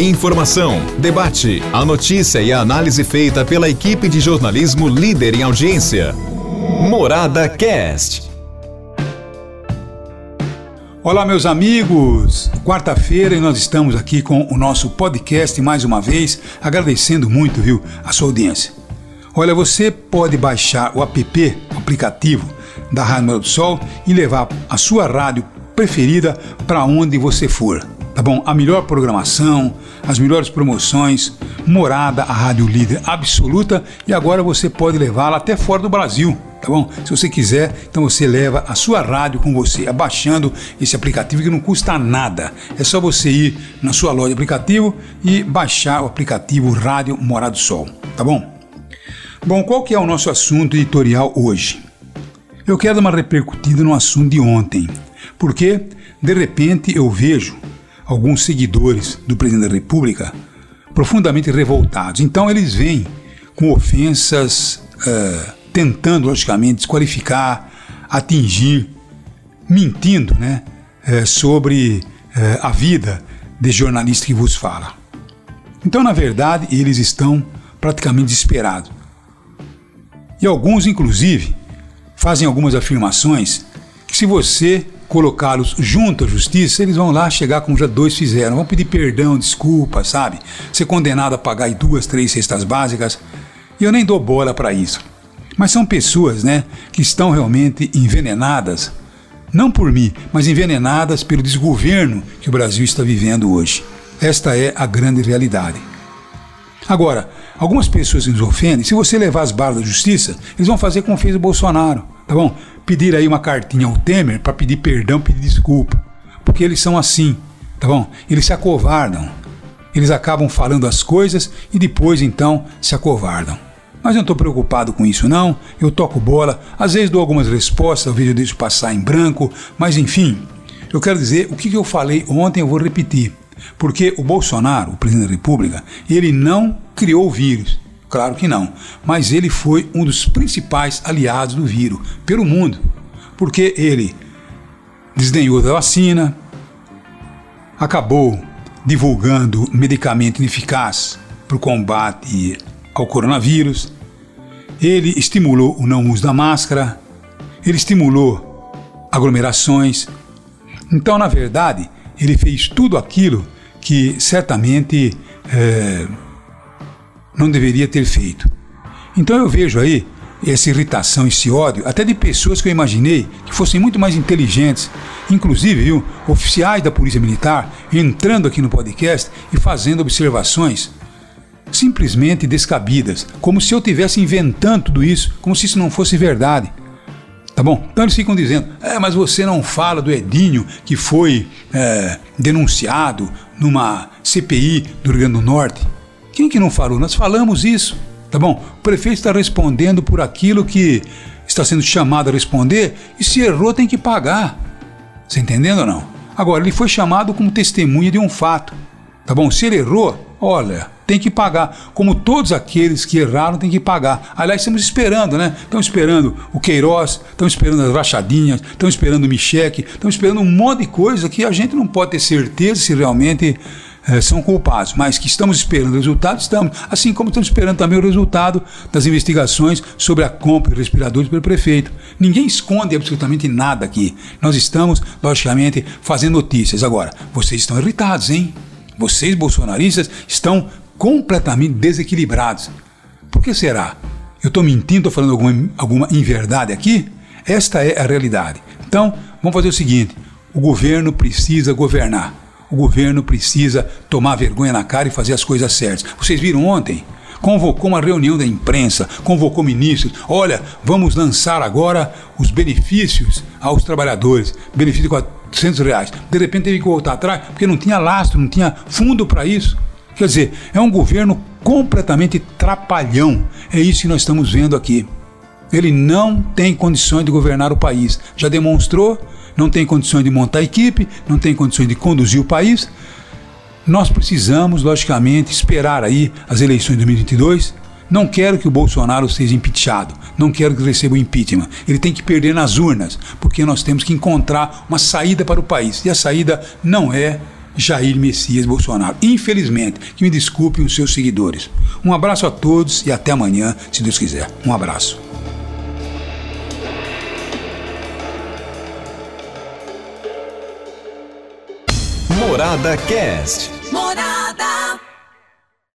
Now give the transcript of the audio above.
Informação, debate, a notícia e a análise feita pela equipe de jornalismo líder em audiência. Morada Cast. Olá, meus amigos! Quarta-feira e nós estamos aqui com o nosso podcast mais uma vez, agradecendo muito, viu, a sua audiência. Olha, você pode baixar o app, o aplicativo da Rádio Morada do Sol e levar a sua rádio preferida para onde você for. Tá bom? A melhor programação, as melhores promoções, Morada, a rádio líder absoluta e agora você pode levá-la até fora do Brasil tá bom? Se você quiser, então você leva a sua rádio com você, abaixando esse aplicativo que não custa nada. É só você ir na sua loja de aplicativo e baixar o aplicativo Rádio Morado do Sol, tá bom? Bom, qual que é o nosso assunto editorial hoje? Eu quero dar uma repercutida no assunto de ontem, porque de repente eu vejo alguns seguidores do presidente da República profundamente revoltados. Então eles vêm com ofensas uh, tentando, logicamente, desqualificar, atingir, mentindo né, é, sobre é, a vida de jornalista que vos fala. Então, na verdade, eles estão praticamente desesperados. E alguns, inclusive, fazem algumas afirmações que, se você colocá-los junto à justiça, eles vão lá chegar como já dois fizeram, vão pedir perdão, desculpa, sabe? Ser condenado a pagar duas, três cestas básicas. E eu nem dou bola para isso. Mas são pessoas né, que estão realmente envenenadas, não por mim, mas envenenadas pelo desgoverno que o Brasil está vivendo hoje. Esta é a grande realidade. Agora, algumas pessoas nos ofendem, se você levar as barras da justiça, eles vão fazer como fez o Bolsonaro, tá bom? Pedir aí uma cartinha ao Temer para pedir perdão, pedir desculpa. Porque eles são assim, tá bom? Eles se acovardam. Eles acabam falando as coisas e depois então se acovardam. Mas eu não estou preocupado com isso, não. Eu toco bola, às vezes dou algumas respostas, vezes eu deixo passar em branco, mas enfim, eu quero dizer o que eu falei ontem, eu vou repetir. Porque o Bolsonaro, o presidente da República, ele não criou o vírus. Claro que não. Mas ele foi um dos principais aliados do vírus pelo mundo. Porque ele desdenhou da vacina, acabou divulgando medicamento ineficaz para o combate ao coronavírus, ele estimulou o não uso da máscara, ele estimulou aglomerações. Então, na verdade, ele fez tudo aquilo que certamente é, não deveria ter feito. Então eu vejo aí essa irritação, esse ódio, até de pessoas que eu imaginei que fossem muito mais inteligentes, inclusive viu, oficiais da Polícia Militar, entrando aqui no podcast e fazendo observações simplesmente descabidas, como se eu tivesse inventando tudo isso, como se isso não fosse verdade. Tá bom? Então eles ficam dizendo: é, mas você não fala do Edinho que foi é, denunciado numa CPI do Rio Grande do Norte. Quem que não falou? Nós falamos isso. Tá bom? O prefeito está respondendo por aquilo que está sendo chamado a responder e se errou tem que pagar. Você entendendo ou não? Agora, ele foi chamado como testemunha de um fato. Tá bom? Se ele errou, olha, tem que pagar. Como todos aqueles que erraram têm que pagar. Aliás, estamos esperando, né? Estão esperando o Queiroz, estão esperando as rachadinhas, estão esperando o Micheque, estão esperando um monte de coisa que a gente não pode ter certeza se realmente é, são culpados, mas que estamos esperando o resultado, estamos. Assim como estamos esperando também o resultado das investigações sobre a compra de respiradores pelo prefeito. Ninguém esconde absolutamente nada aqui. Nós estamos, logicamente, fazendo notícias. Agora, vocês estão irritados, hein? Vocês, bolsonaristas, estão completamente desequilibrados. Por que será? Eu estou mentindo, estou falando alguma, alguma inverdade aqui? Esta é a realidade. Então, vamos fazer o seguinte: o governo precisa governar. O governo precisa tomar vergonha na cara e fazer as coisas certas. Vocês viram ontem? Convocou uma reunião da imprensa, convocou ministros. Olha, vamos lançar agora os benefícios aos trabalhadores. Benefício de 400 reais. De repente teve que voltar atrás porque não tinha lastro, não tinha fundo para isso. Quer dizer, é um governo completamente trapalhão. É isso que nós estamos vendo aqui. Ele não tem condições de governar o país. Já demonstrou, não tem condições de montar equipe, não tem condições de conduzir o país. Nós precisamos, logicamente, esperar aí as eleições de 2022. Não quero que o Bolsonaro seja impeachado, não quero que ele receba o impeachment. Ele tem que perder nas urnas, porque nós temos que encontrar uma saída para o país. E a saída não é Jair Messias Bolsonaro. Infelizmente, que me desculpem os seus seguidores. Um abraço a todos e até amanhã, se Deus quiser. Um abraço. Morada Cast.